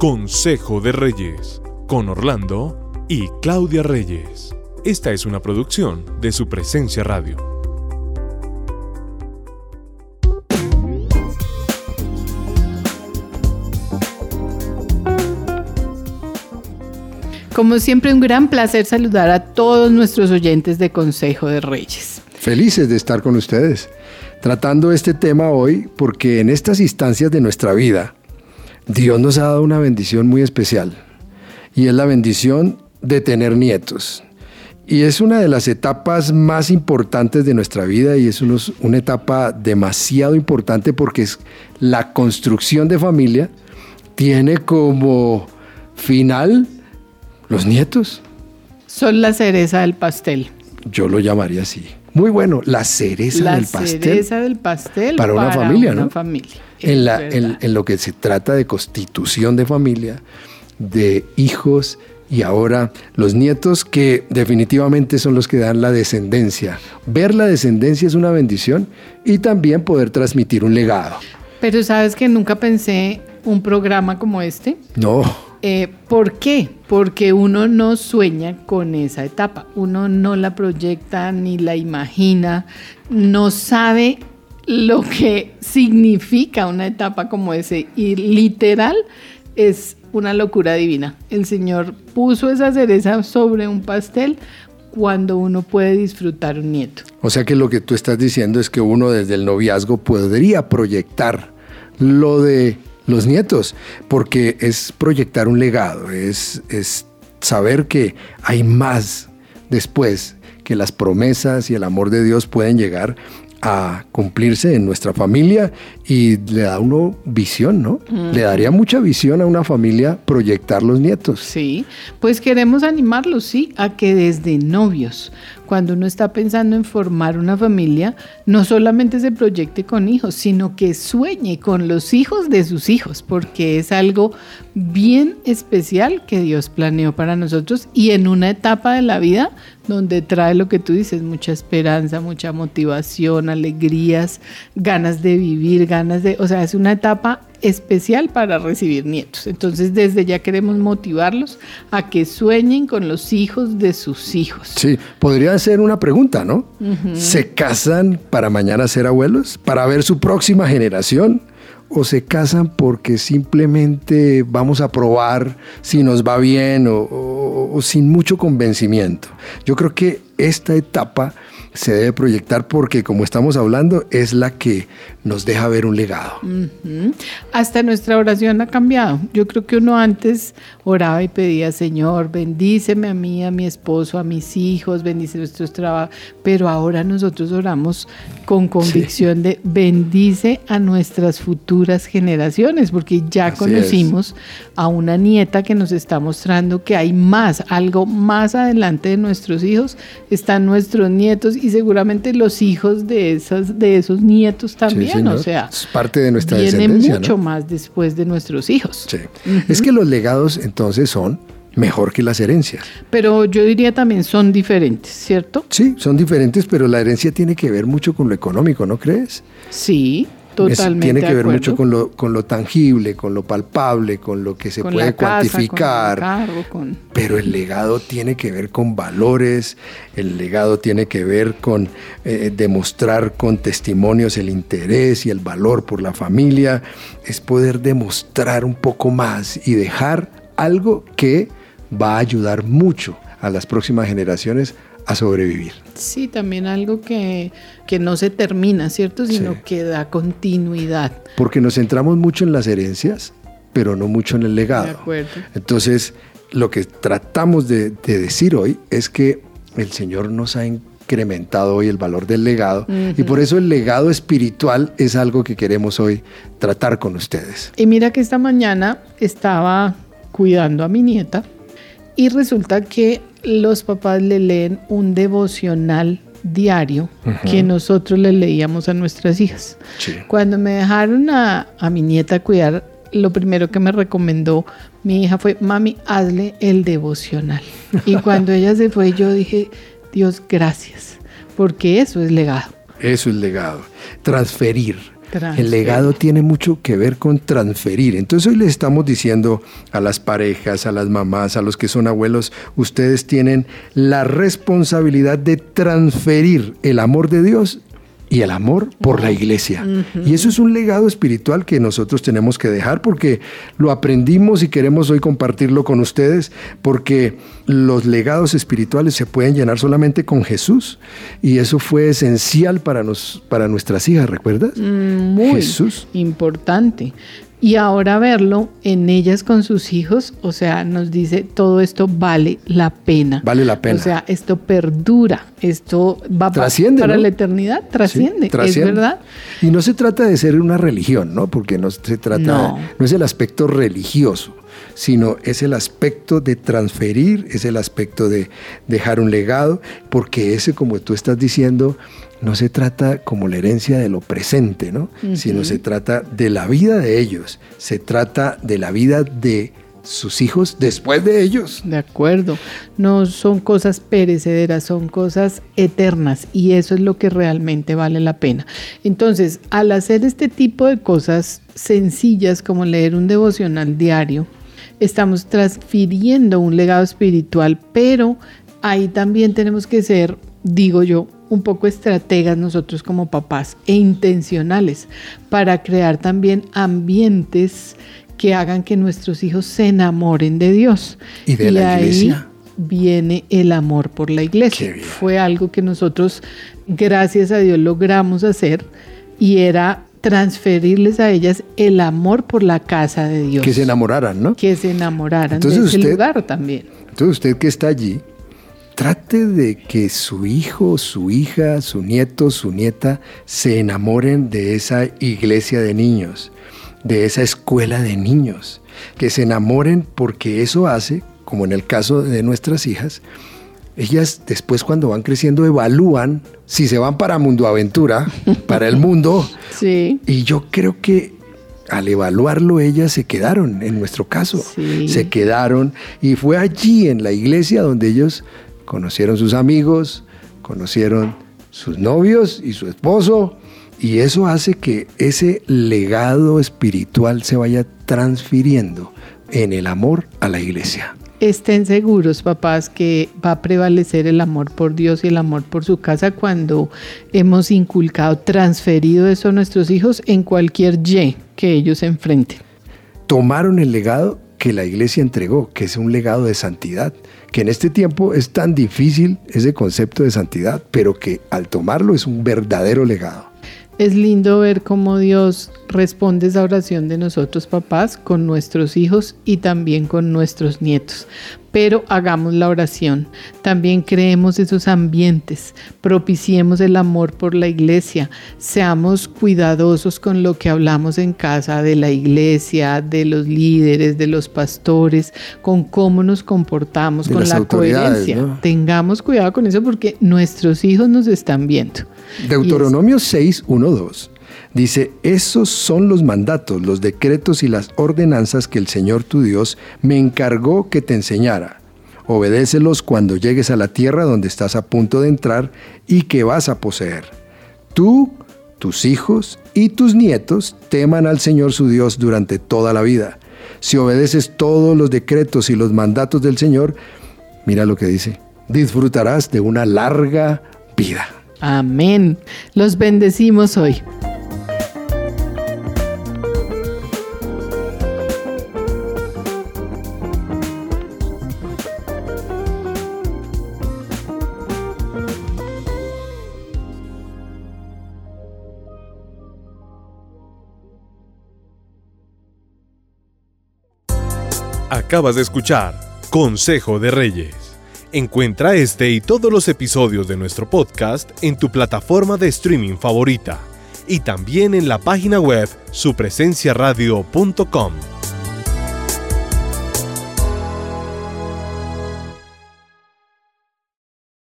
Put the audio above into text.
Consejo de Reyes, con Orlando y Claudia Reyes. Esta es una producción de su presencia radio. Como siempre, un gran placer saludar a todos nuestros oyentes de Consejo de Reyes. Felices de estar con ustedes, tratando este tema hoy porque en estas instancias de nuestra vida, Dios nos ha dado una bendición muy especial y es la bendición de tener nietos. Y es una de las etapas más importantes de nuestra vida y es una etapa demasiado importante porque es la construcción de familia tiene como final los nietos. Son la cereza del pastel. Yo lo llamaría así. Muy bueno, la cereza del pastel. La cereza del pastel para, una familia, una ¿no? familia. En, la, en, lo que se trata de constitución de familia, de hijos y ahora los nietos que definitivamente son los que dan la descendencia. Ver la descendencia es una bendición y también poder transmitir un legado. Pero sabes que nunca pensé un programa como este. No. Eh, ¿Por qué? Porque uno no sueña con esa etapa, uno no la proyecta ni la imagina, no sabe lo que significa una etapa como ese y literal es una locura divina. El Señor puso esa cereza sobre un pastel cuando uno puede disfrutar un nieto. O sea que lo que tú estás diciendo es que uno desde el noviazgo podría proyectar lo de los nietos, porque es proyectar un legado, es, es saber que hay más después, que las promesas y el amor de Dios pueden llegar a cumplirse en nuestra familia y le da uno visión, ¿no? Le daría mucha visión a una familia proyectar los nietos. Sí, pues queremos animarlos, sí, a que desde novios, cuando uno está pensando en formar una familia, no solamente se proyecte con hijos, sino que sueñe con los hijos de sus hijos, porque es algo bien especial que Dios planeó para nosotros y en una etapa de la vida donde trae lo que tú dices, mucha esperanza, mucha motivación, alegrías, ganas de vivir, ganas de, o sea, es una etapa especial para recibir nietos. Entonces, desde ya queremos motivarlos a que sueñen con los hijos de sus hijos. Sí, podría ser una pregunta, ¿no? ¿Se casan para mañana ser abuelos? ¿Para ver su próxima generación? ¿O se casan porque simplemente vamos a probar si nos va bien o, o sin mucho convencimiento? Yo creo que esta etapa se debe proyectar porque, como estamos hablando, es la que nos deja ver un legado. Hasta nuestra oración ha cambiado. Yo creo que uno antes oraba y pedía, Señor, bendíceme a mí, a mi esposo, a mis hijos, bendice nuestros trabajos, pero ahora nosotros oramos con convicción de bendice a nuestras futuras generaciones, porque ya conocimos a una nieta que nos está mostrando que hay más, algo más adelante de nuestros hijos, están nuestros nietos y seguramente los hijos de, esas, de esos nietos también, o sea, es parte de nuestra viene descendencia, mucho más después de nuestros hijos. Sí. Es que los legados entonces son mejor que las herencias. Pero yo diría también son diferentes, ¿cierto? Sí, son diferentes, pero la herencia tiene que ver mucho con lo económico, ¿no crees? Sí. Totalmente tiene que ver mucho con lo, con lo tangible, con lo palpable, con lo que se con puede casa, cuantificar. Con el carro, con... Pero el legado tiene que ver con valores, el legado tiene que ver con eh, demostrar con testimonios el interés y el valor por la familia, es poder demostrar un poco más y dejar algo que va a ayudar mucho a las próximas generaciones a sobrevivir. Sí, también algo que, que no se termina, ¿cierto? Sino Sí. que da continuidad. Porque nos centramos mucho en las herencias, pero no mucho en el legado. De acuerdo. Entonces, lo que tratamos de, de decir hoy es que el Señor nos ha incrementado hoy el valor del legado y por eso el legado espiritual es algo que queremos hoy tratar con ustedes. Y mira que esta mañana estaba cuidando a mi nieta y resulta que los papás le leen un devocional diario que nosotros le leíamos a nuestras hijas. Sí. Cuando me dejaron a, a mi nieta cuidar, lo primero que me recomendó mi hija fue, mami, hazle el devocional. Y cuando ella se fue, yo dije, Dios, gracias, porque eso es legado. Eso es legado. Transferir El legado tiene mucho que ver con transferir. Entonces hoy les estamos diciendo a las parejas, a las mamás, a los que son abuelos, ustedes tienen la responsabilidad de transferir el amor de Dios y el amor por la iglesia. Y eso es un legado espiritual que nosotros tenemos que dejar porque lo aprendimos y queremos hoy compartirlo con ustedes porque los legados espirituales se pueden llenar solamente con Jesús y eso fue esencial para, nos, para nuestras hijas, ¿recuerdas? Mm, muy Jesús. importante. Y ahora verlo en ellas con sus hijos, o sea, nos dice todo esto vale la pena. Vale la pena. O sea, esto perdura, esto va trasciende, para la eternidad, trasciende, es verdad. Y no se trata de ser una religión, ¿no? Porque no se trata, no, no es el aspecto religioso sino es el aspecto de transferir, es el aspecto de dejar un legado, porque ese, como tú estás diciendo, no se trata como la herencia de lo presente, ¿no? Sino se trata de la vida de ellos, se trata de la vida de sus hijos después de ellos. De acuerdo, no son cosas perecederas, son cosas eternas y eso es lo que realmente vale la pena. Entonces, al hacer este tipo de cosas sencillas como leer un devocional diario, estamos transfiriendo un legado espiritual, pero ahí también tenemos que ser, digo yo, un poco estrategas nosotros como papás e intencionales para crear también ambientes que hagan que nuestros hijos se enamoren de Dios. Y de la iglesia. viene el amor por la iglesia. Fue algo que nosotros, gracias a Dios, logramos hacer y era transferirles a ellas el amor por la casa de Dios. Que se enamoraran, ¿no? Que se enamoraran de ese lugar también. Entonces usted que está allí, trate de que su hijo, su hija, su nieto, su nieta se enamoren de esa iglesia de niños, de esa escuela de niños, que se enamoren porque eso hace, como en el caso de nuestras hijas, ellas después cuando van creciendo evalúan si se van para Mundo Aventura, para el mundo. Sí. Y yo creo que al evaluarlo ellas se quedaron, en nuestro caso, se quedaron y fue allí en la iglesia donde ellos conocieron sus amigos, conocieron sus novios y su esposo, y eso hace que ese legado espiritual se vaya transfiriendo en el amor a la iglesia. Estén seguros, papás, que va a prevalecer el amor por Dios y el amor por su casa cuando hemos inculcado, transferido eso a nuestros hijos en cualquier Y que ellos enfrenten. Tomaron el legado que la iglesia entregó, que es un legado de santidad, que en este tiempo es tan difícil ese concepto de santidad, pero que al tomarlo es un verdadero legado. Es lindo ver cómo Dios responde esa oración de nosotros papás con nuestros hijos y también con nuestros nietos. Pero hagamos la oración. También creemos esos ambientes. Propiciemos el amor por la iglesia. Seamos cuidadosos con lo que hablamos en casa de la iglesia, de los líderes, de los pastores, con cómo nos comportamos, con la coherencia. Tengamos cuidado con eso porque nuestros hijos nos están viendo. Deuteronomio 6, 1, 2. Dice, esos son los mandatos, los decretos y las ordenanzas que el Señor tu Dios me encargó que te enseñara. Obedécelos cuando llegues a la tierra donde estás a punto de entrar y que vas a poseer. Tú, tus hijos y tus nietos teman al Señor su Dios durante toda la vida. Si obedeces todos los decretos y los mandatos del Señor, mira lo que dice, disfrutarás de una larga vida. Amén. Los bendecimos hoy. Acabas de escuchar Consejo de Reyes. Encuentra este y todos los episodios de nuestro podcast en tu plataforma de streaming favorita y también en la página web supresenciaradio.com.